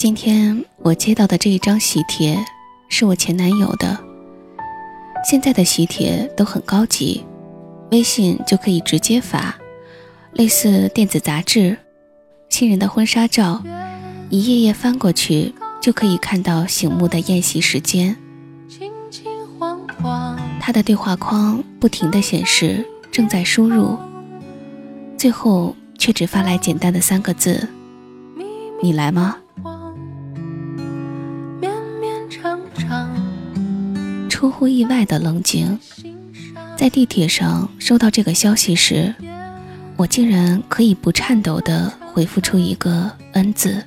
今天我接到的这一张喜帖，是我前男友的。现在的喜帖都很高级，微信就可以直接发，类似电子杂志。新人的婚纱照，一页页翻过去就可以看到醒目的宴席时间。他的对话框不停地显示正在输入，最后却只发来简单的三个字：“你来吗？”乎意外的冷静，在地铁上收到这个消息时，我竟然可以不颤抖地回复出一个“恩”字。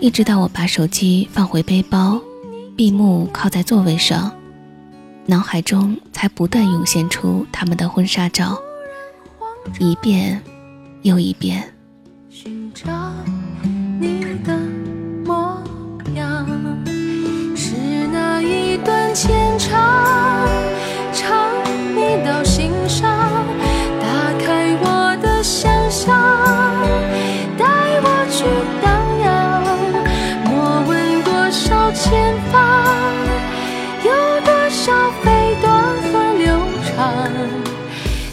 一直到我把手机放回背包，闭目靠在座位上，脑海中才不断涌现出他们的婚纱照，一遍又一遍。寻找你的断牵肠，唱你到心上，打开我的想象，带我去荡漾。莫问多少前方，有多少飞短和流长，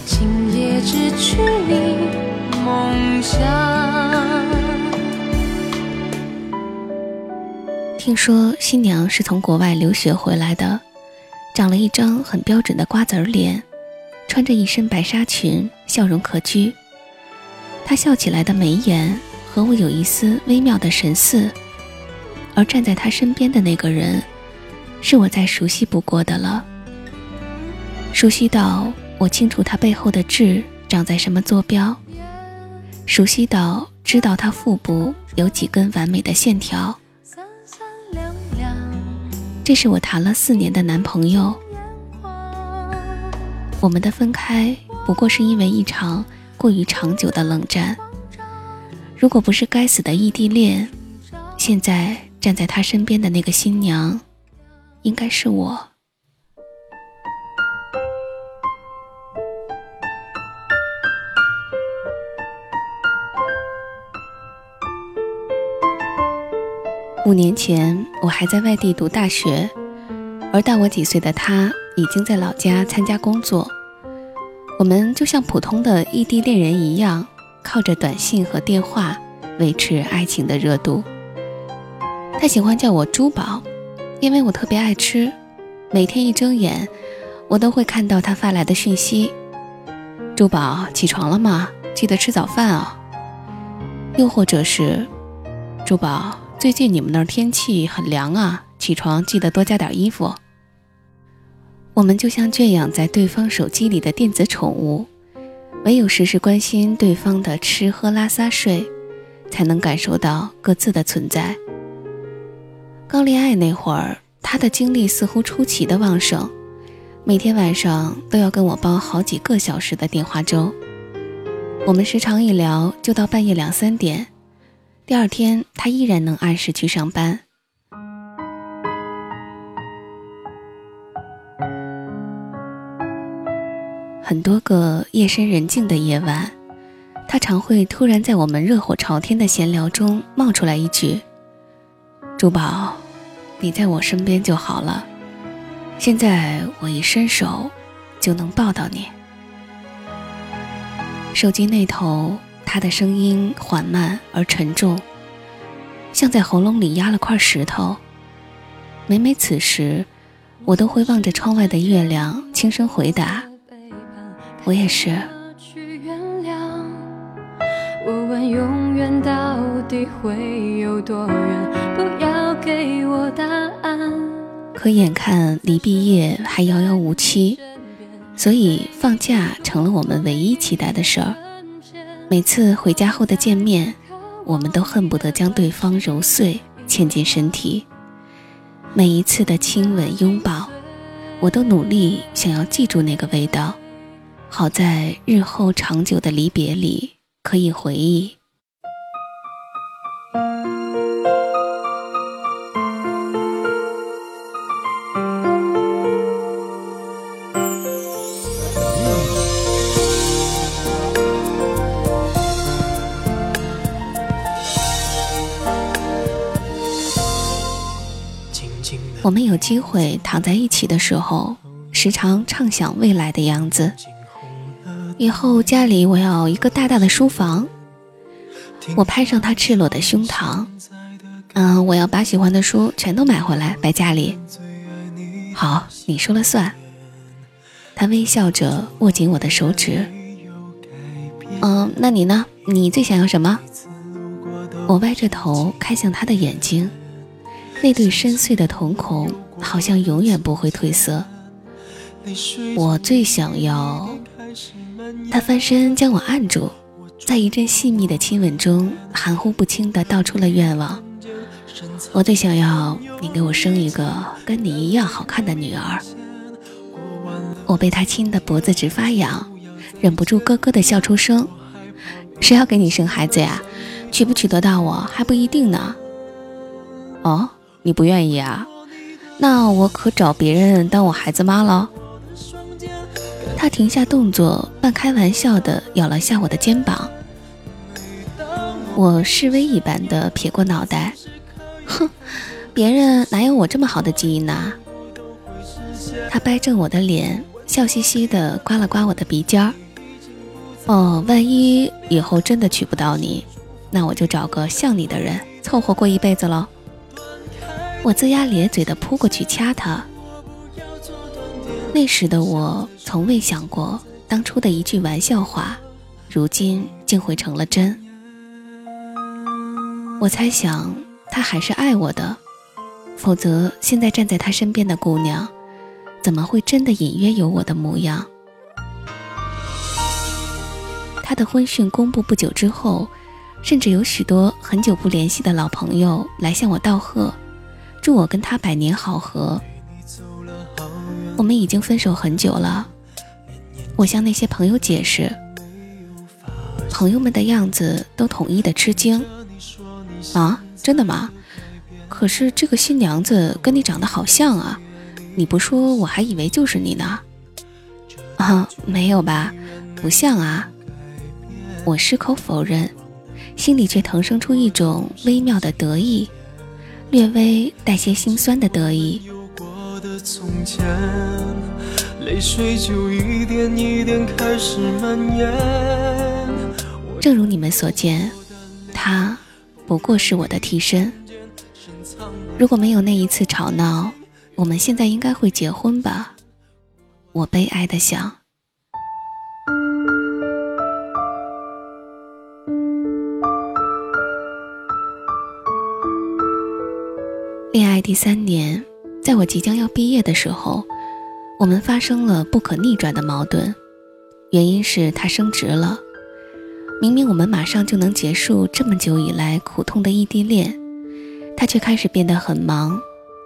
今夜只去你梦乡。听说新娘是从国外留学回来的，长了一张很标准的瓜子儿脸，穿着一身白纱裙，笑容可掬。她笑起来的眉眼和我有一丝微妙的神似，而站在她身边的那个人，是我再熟悉不过的了。熟悉到我清楚她背后的痣长在什么坐标，熟悉到知道她腹部有几根完美的线条。这是我谈了四年的男朋友，我们的分开不过是因为一场过于长久的冷战。如果不是该死的异地恋，现在站在他身边的那个新娘，应该是我。五年前，我还在外地读大学，而大我几岁的他已经在老家参加工作。我们就像普通的异地恋人一样，靠着短信和电话维持爱情的热度。他喜欢叫我珠宝，因为我特别爱吃。每天一睁眼，我都会看到他发来的讯息：“珠宝，起床了吗？记得吃早饭啊。”又或者是：“珠宝。”最近你们那儿天气很凉啊，起床记得多加点衣服。我们就像圈养在对方手机里的电子宠物，唯有时时关心对方的吃喝拉撒睡，才能感受到各自的存在。刚恋爱那会儿，他的精力似乎出奇的旺盛，每天晚上都要跟我煲好几个小时的电话粥。我们时常一聊就到半夜两三点。第二天，他依然能按时去上班。很多个夜深人静的夜晚，他常会突然在我们热火朝天的闲聊中冒出来一句：“珠宝，你在我身边就好了。现在我一伸手，就能抱到你。”手机那头。他的声音缓慢而沉重，像在喉咙里压了块石头。每每此时，我都会望着窗外的月亮，轻声回答：“我也是。”我问永远到底会有多远？不要给我答案。可眼看离毕业还遥遥无期，所以放假成了我们唯一期待的事儿。每次回家后的见面，我们都恨不得将对方揉碎，嵌进身体。每一次的亲吻拥抱，我都努力想要记住那个味道，好在日后长久的离别里。可以回忆。我们有机会躺在一起的时候，时常畅想未来的样子。以后家里我要一个大大的书房，我拍上他赤裸的胸膛。嗯，我要把喜欢的书全都买回来摆家里。好，你说了算。他微笑着握紧我的手指。嗯，那你呢？你最想要什么？我歪着头看向他的眼睛，那对深邃的瞳孔好像永远不会褪色。我最想要。他翻身将我按住，在一阵细密的亲吻中，含糊不清地道出了愿望：我最想要你给我生一个跟你一样好看的女儿。我被他亲得脖子直发痒，忍不住咯咯地笑出声。谁要给你生孩子呀？娶不娶得到我还不一定呢。哦，你不愿意啊？那我可找别人当我孩子妈了。他停下动作，半开玩笑地咬了下我的肩膀。我示威一般的撇过脑袋，哼，别人哪有我这么好的基因呢？他掰正我的脸，笑嘻嘻地刮了刮我的鼻尖儿。哦，万一以后真的娶不到你，那我就找个像你的人凑合过一辈子喽。我龇牙咧嘴地扑过去掐他。那时的我从未想过，当初的一句玩笑话，如今竟会成了真。我猜想他还是爱我的，否则现在站在他身边的姑娘，怎么会真的隐约有我的模样？他的婚讯公布不久之后，甚至有许多很久不联系的老朋友来向我道贺，祝我跟他百年好合。我们已经分手很久了，我向那些朋友解释，朋友们的样子都统一的吃惊。啊，真的吗？可是这个新娘子跟你长得好像啊，你不说我还以为就是你呢。啊，没有吧，不像啊。我矢口否认，心里却腾生出一种微妙的得意，略微带些心酸的得意。正如你们所见，他不过是我的替身。如果没有那一次吵闹，我们现在应该会结婚吧？我悲哀的想。第三年。在我即将要毕业的时候，我们发生了不可逆转的矛盾，原因是他升职了。明明我们马上就能结束这么久以来苦痛的异地恋，他却开始变得很忙，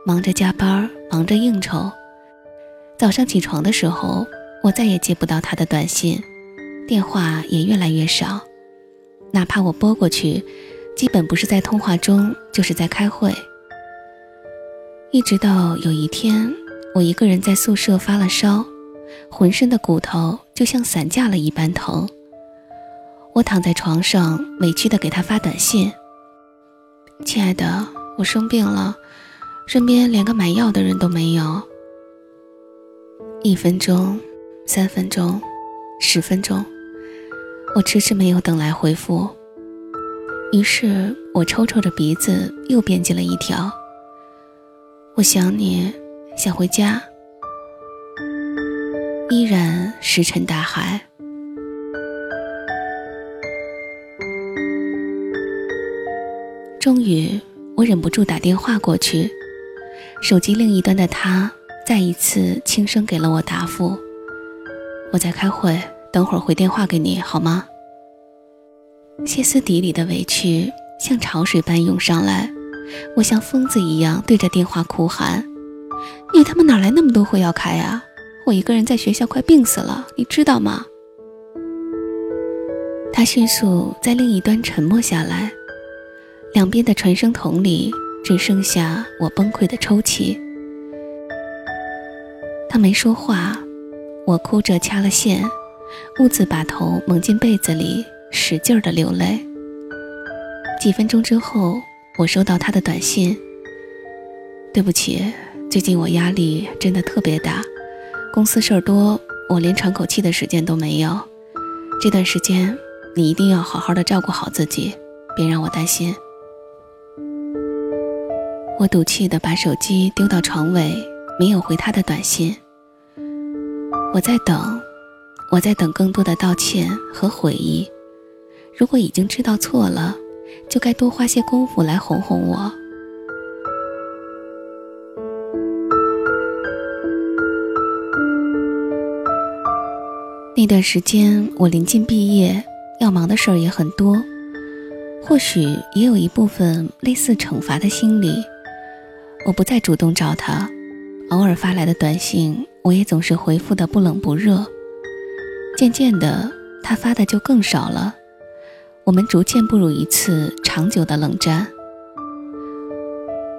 忙着加班，忙着应酬。早上起床的时候，我再也接不到他的短信，电话也越来越少，哪怕我拨过去，基本不是在通话中，就是在开会。一直到有一天，我一个人在宿舍发了烧，浑身的骨头就像散架了一般疼。我躺在床上，委屈地给他发短信：“亲爱的，我生病了，身边连个买药的人都没有。”一分钟，三分钟，十分钟，我迟迟没有等来回复。于是我抽抽着鼻子，又编辑了一条：“我想你，想回家。”依然石沉大海。终于，我忍不住打电话过去，手机另一端的他再一次轻声给了我答复：“我在开会，等会儿回电话给你，好吗？”歇斯底里的委屈像潮水般涌上来，我像疯子一样对着电话哭喊：“你他妈哪来那么多会要开啊？我一个人在学校快病死了，你知道吗？”他迅速在另一端沉默下来。两边的传声筒里只剩下我崩溃的抽泣。他没说话，我哭着掐了线，兀自把头蒙进被子里，使劲的流泪。几分钟之后，我收到他的短信：“对不起，最近我压力真的特别大，公司事儿多，我连喘口气的时间都没有。这段时间你一定要好好的照顾好自己，别让我担心。”我赌气的把手机丢到床尾，没有回他的短信。我在等，我在等更多的道歉和悔意。如果已经知道错了，就该多花些功夫来哄哄我。那段时间，我临近毕业，要忙的事儿也很多，或许也有一部分类似惩罚的心理。我不再主动找他，偶尔发来的短信，我也总是回复的不冷不热。渐渐的，他发的就更少了，我们逐渐步入一次长久的冷战。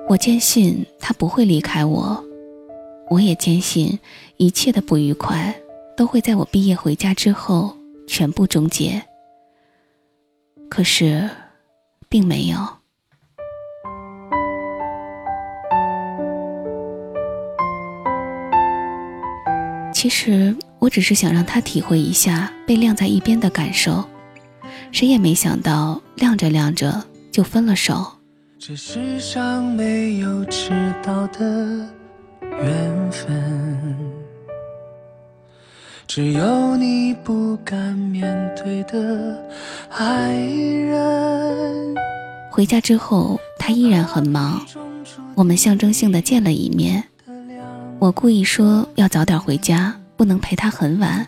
我坚信他不会离开我，我也坚信一切的不愉快都会在我毕业回家之后全部终结。可是，并没有。其实我只是想让他体会一下被晾在一边的感受，谁也没想到晾着晾着就分了手。这世上没有迟到的缘分，只有你不敢面对的爱人。回家之后，他依然很忙，我们象征性的见了一面。我故意说要早点回家，不能陪他很晚。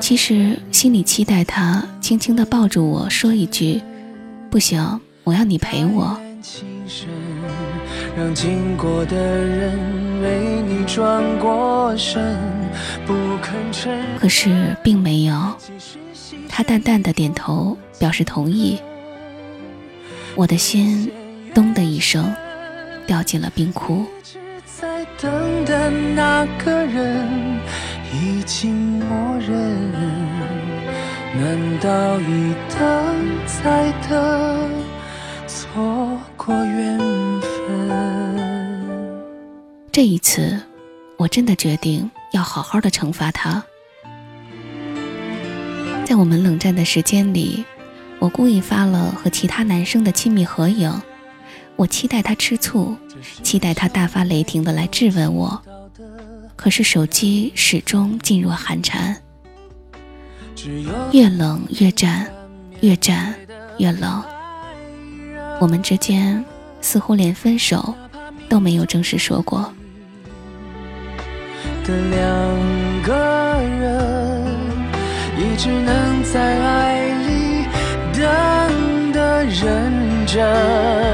其实心里期待他轻轻地抱住我说一句：“不行，我要你陪我。”可是并没有，他淡淡的点头表示同意。我的心咚的一声掉进了冰窟。等的那个人已经默认，难道一等再等，错过缘分？这一次，我真的决定要好好的惩罚他。在我们冷战的时间里，我故意发了和其他男生的亲密合影。我期待他吃醋，期待他大发雷霆的来质问我，可是手机始终噤若寒蝉。越冷越战，越战越冷。我们之间似乎连分手都没有正式说过。的两个人，一直能在爱里等的认真。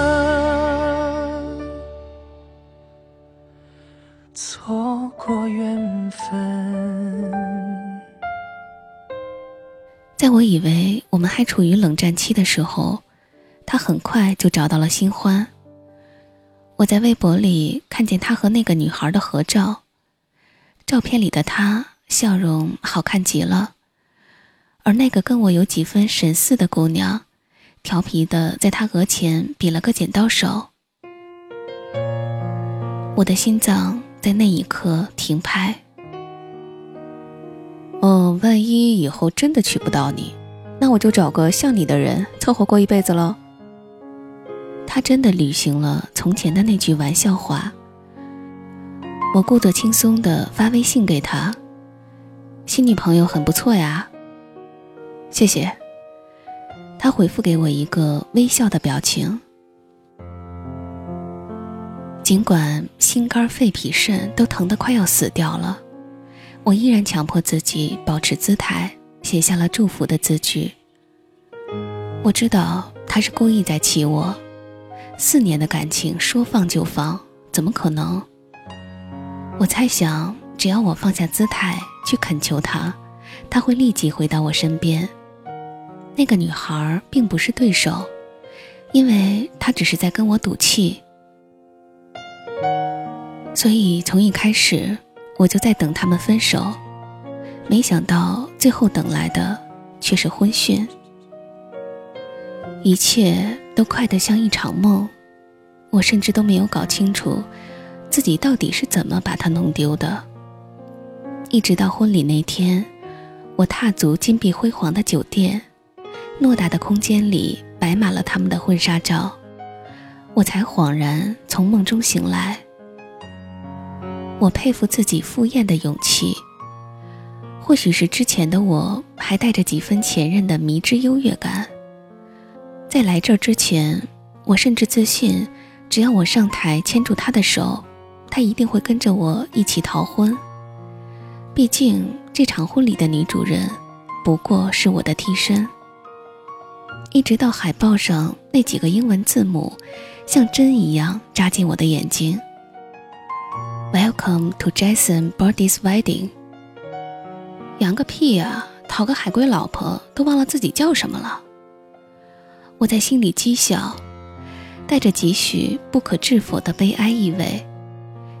以为我们还处于冷战期的时候，他很快就找到了新欢。我在微博里看见他和那个女孩的合照，照片里的他笑容好看极了，而那个跟我有几分神似的姑娘，调皮的在他额前比了个剪刀手。我的心脏在那一刻停拍。哦，万一以后真的娶不到你，那我就找个像你的人凑合过一辈子喽。他真的履行了从前的那句玩笑话。我故作轻松地发微信给他：“新女朋友很不错呀。”谢谢。他回复给我一个微笑的表情。尽管心肝肺脾肾都疼得快要死掉了，我依然强迫自己保持姿态，写下了祝福的字句。我知道他是故意在气我。四年的感情说放就放，怎么可能？我猜想，只要我放下姿态去恳求他，他会立即回到我身边。那个女孩并不是对手，因为她只是在跟我赌气。所以从一开始，我就在等他们分手，没想到最后等来的却是婚讯。一切都快得像一场梦，我甚至都没有搞清楚自己到底是怎么把它弄丢的。一直到婚礼那天，我踏足金碧辉煌的酒店，偌大的空间里摆满了他们的婚纱照，我才恍然从梦中醒来。我佩服自己赴宴的勇气，或许是之前的我还带着几分前任的迷之优越感。在来这儿之前，我甚至自信，只要我上台牵住他的手，他一定会跟着我一起逃婚。毕竟这场婚礼的女主人，不过是我的替身。一直到海报上那几个英文字母，像针一样扎进我的眼睛。Welcome to Jason Birdie's wedding。洋个屁呀！讨个海归老婆，都忘了自己叫什么了。我在心里讥笑，带着几许不可置否的悲哀意味，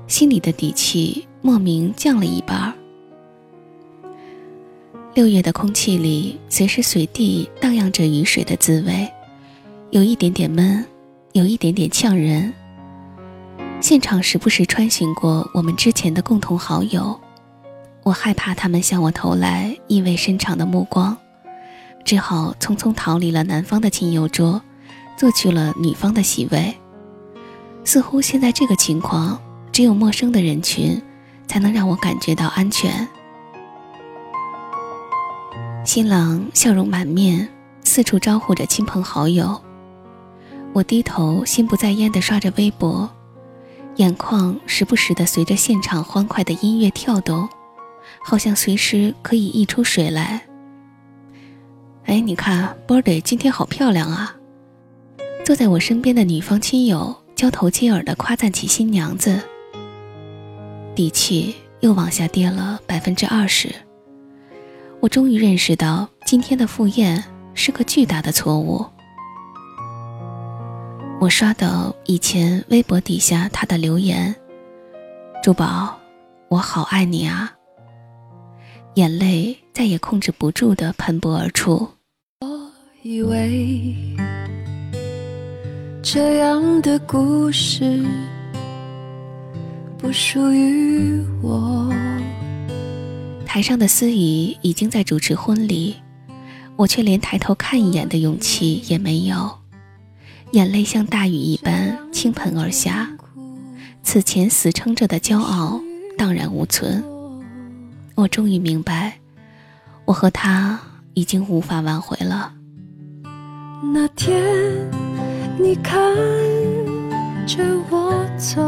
心里的底气莫名降了一半。六月的空气里，随时随地荡漾着雨水的滋味，有一点点闷，有一点点呛人。现场时不时穿行过我们之前的共同好友，我害怕他们向我投来意味深长的目光。只好匆匆逃离了男方的亲友桌，坐去了女方的席位。似乎现在这个情况，只有陌生的人群，才能让我感觉到安全。新郎笑容满面，四处招呼着亲朋好友。我低头心不在焉地刷着微博，眼眶时不时地随着现场欢快的音乐跳动，好像随时可以溢出水来。哎，你看，Birdy 今天好漂亮啊！坐在我身边的女方亲友交头接耳地夸赞起新娘子，底气又往下跌了百分之二十。我终于认识到，今天的赴宴是个巨大的错误。我刷到以前微博底下他的留言：“珠宝，我好爱你啊！”眼泪再也控制不住的喷薄而出。我以为这样的故事不属于我。台上的司仪已经在主持婚礼，我却连抬头看一眼的勇气也没有，眼泪像大雨一般倾盆而下，此前死撑着的骄傲荡然无存。我终于明白，我和他已经无法挽回了。那天，你看着我走，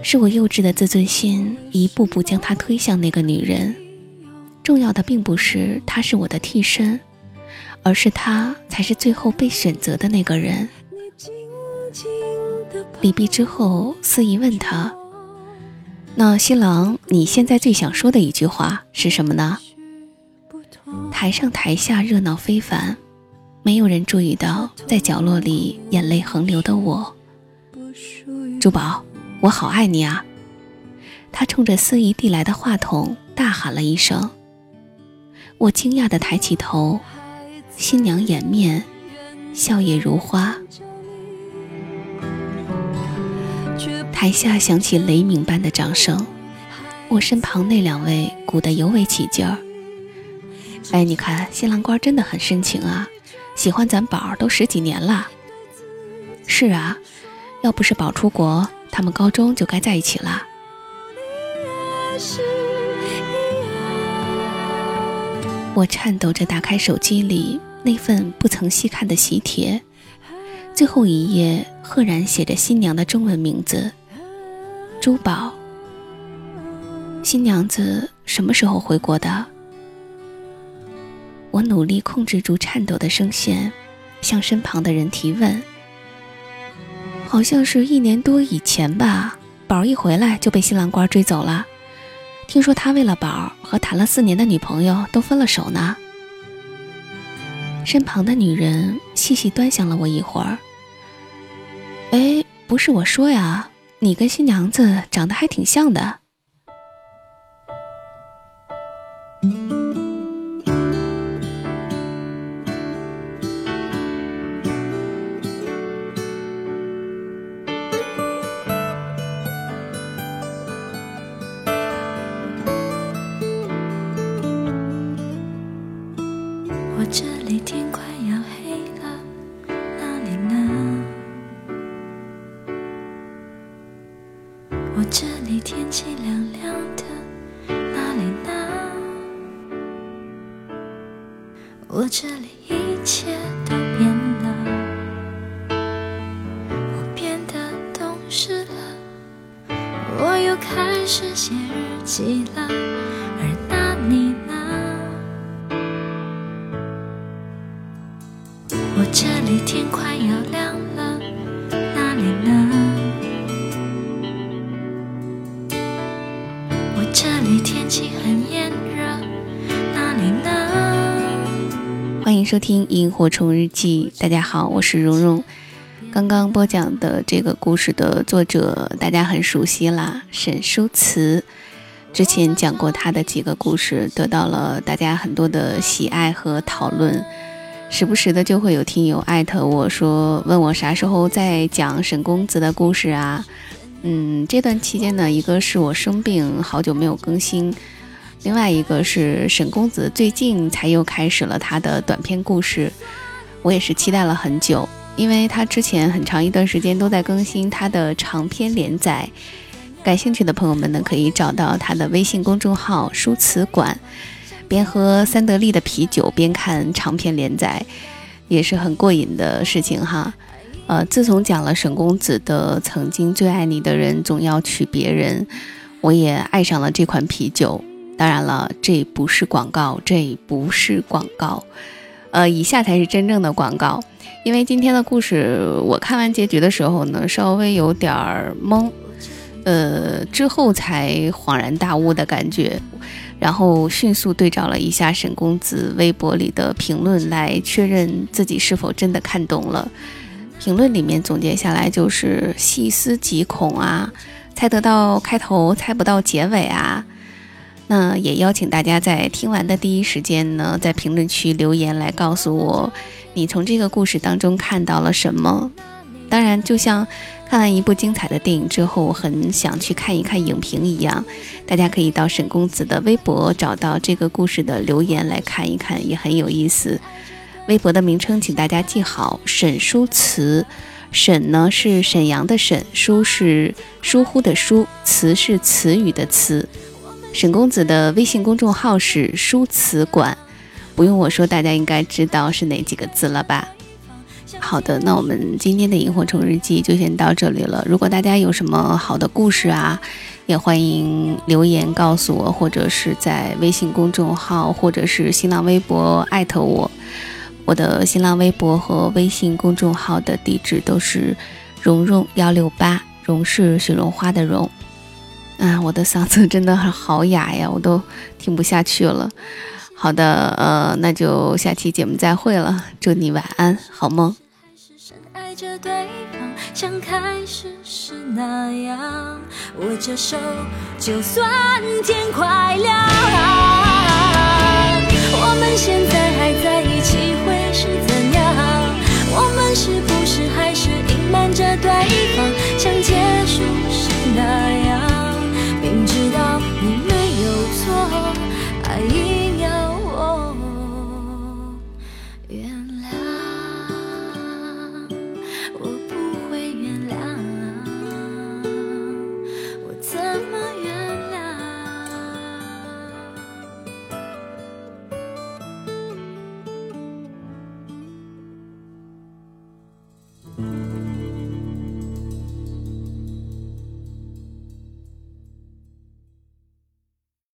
是我幼稚的自尊心一步步将他推向那个女人。重要的并不是他是我的替身，而是他才是最后被选择的那个人。离别之后，司仪问他。那新郎，你现在最想说的一句话是什么呢？台上台下热闹非凡，没有人注意到在角落里眼泪横流的我。珠宝，我好爱你啊！他冲着司仪递来的话筒大喊了一声。我惊讶地抬起头，新娘掩面，笑靥如花。台下响起雷鸣般的掌声，我身旁那两位鼓得尤为起劲儿。哎，你看新郎官真的很深情啊，喜欢咱宝儿都十几年了。是啊，要不是宝出国，他们高中就该在一起了。我颤抖着打开手机里那份不曾细看的喜帖，最后一页赫然写着新娘的中文名字。珠宝，新娘子什么时候回国的？我努力控制住颤抖的声线，向身旁的人提问。好像是一年多以前吧，宝儿一回来就被新郎官追走了。听说他为了宝儿和谈了四年的女朋友都分了手呢。身旁的女人细细端详了我一会儿。哎，不是我说呀。你跟新娘子长得还挺像的。天气凉凉的，哪里呢？我这里一切都变了，我变得懂事了，我又开始写日记了，而那你呢？我这里天快收听《萤火虫日记》，大家好，我是蓉蓉。刚刚播讲的这个故事的作者大家很熟悉啦，沈舒慈。之前讲过他的几个故事，得到了大家很多的喜爱和讨论。时不时的就会有听友艾特我说，问我啥时候再讲沈公子的故事啊？嗯，这段期间呢，一个是我生病，好久没有更新；另外一个是沈公子最近才又开始了他的短篇故事，我也是期待了很久，因为他之前很长一段时间都在更新他的长篇连载。感兴趣的朋友们呢，可以找到他的微信公众号“书词馆”。边喝三得利的啤酒边看长篇连载，也是很过瘾的事情哈。呃，自从讲了沈公子的《曾经最爱你的人总要娶别人》，我也爱上了这款啤酒。当然了，这不是广告，这不是广告。呃，以下才是真正的广告。因为今天的故事，我看完结局的时候呢，稍微有点儿懵，呃，之后才恍然大悟的感觉。然后迅速对照了一下沈公子微博里的评论，来确认自己是否真的看懂了。评论里面总结下来就是细思极恐啊，猜得到开头，猜不到结尾啊。那也邀请大家在听完的第一时间呢，在评论区留言来告诉我，你从这个故事当中看到了什么。当然，就像。看完一部精彩的电影之后，很想去看一看影评一样，大家可以到沈公子的微博找到这个故事的留言来看一看，也很有意思。微博的名称请大家记好：沈书词。沈呢是沈阳的沈，书是疏忽的疏，词是词语的词。沈公子的微信公众号是书词馆，不用我说，大家应该知道是哪几个字了吧？好的，那我们今天的萤火虫日记就先到这里了。如果大家有什么好的故事啊，也欢迎留言告诉我，或者是在微信公众号或者是新浪微博艾特我。我的新浪微博和微信公众号的地址都是蓉蓉幺六八，蓉是雪绒花的蓉。啊，我的嗓子真的好哑呀，我都听不下去了。好的，呃，那就下期节目再会了，祝你晚安，好梦。深爱着对方，像开始时那样，握着手，就算天快亮。我们现在还在一起会是怎样？我们是不是还是隐瞒着对方